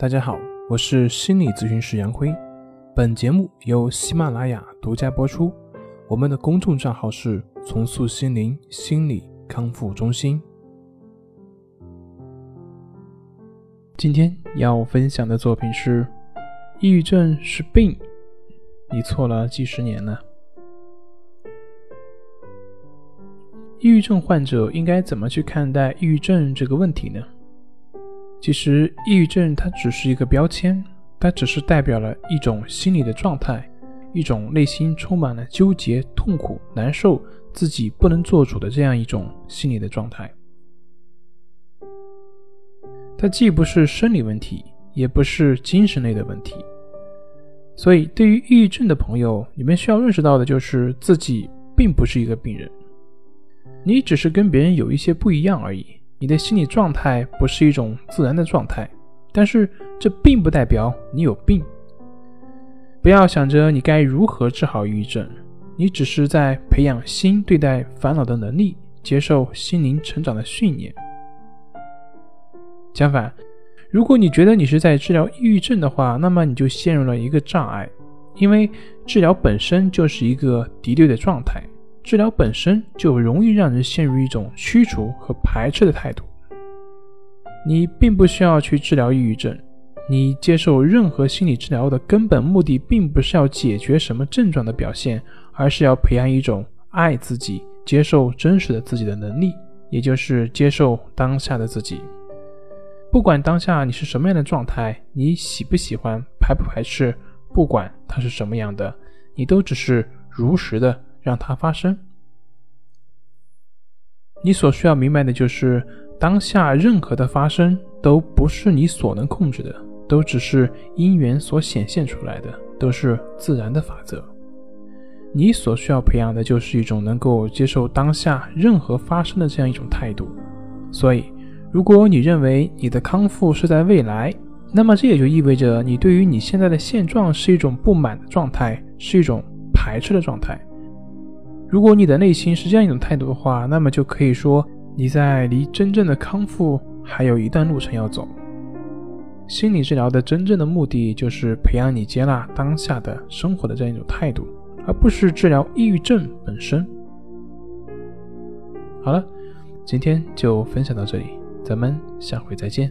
大家好，我是心理咨询师杨辉。本节目由喜马拉雅独家播出。我们的公众账号是“重塑心灵心理康复中心”。今天要分享的作品是：抑郁症是病，你错了几十年了。抑郁症患者应该怎么去看待抑郁症这个问题呢？其实，抑郁症它只是一个标签，它只是代表了一种心理的状态，一种内心充满了纠结、痛苦、难受、自己不能做主的这样一种心理的状态。它既不是生理问题，也不是精神类的问题。所以，对于抑郁症的朋友，你们需要认识到的就是自己并不是一个病人，你只是跟别人有一些不一样而已。你的心理状态不是一种自然的状态，但是这并不代表你有病。不要想着你该如何治好抑郁症，你只是在培养心对待烦恼的能力，接受心灵成长的训练。相反，如果你觉得你是在治疗抑郁症的话，那么你就陷入了一个障碍，因为治疗本身就是一个敌对的状态。治疗本身就容易让人陷入一种驱除和排斥的态度。你并不需要去治疗抑郁症，你接受任何心理治疗的根本目的，并不是要解决什么症状的表现，而是要培养一种爱自己、接受真实的自己的能力，也就是接受当下的自己。不管当下你是什么样的状态，你喜不喜欢、排不排斥，不管它是什么样的，你都只是如实的。让它发生。你所需要明白的就是，当下任何的发生都不是你所能控制的，都只是因缘所显现出来的，都是自然的法则。你所需要培养的就是一种能够接受当下任何发生的这样一种态度。所以，如果你认为你的康复是在未来，那么这也就意味着你对于你现在的现状是一种不满的状态，是一种排斥的状态。如果你的内心是这样一种态度的话，那么就可以说你在离真正的康复还有一段路程要走。心理治疗的真正的目的就是培养你接纳当下的生活的这样一种态度，而不是治疗抑郁症本身。好了，今天就分享到这里，咱们下回再见。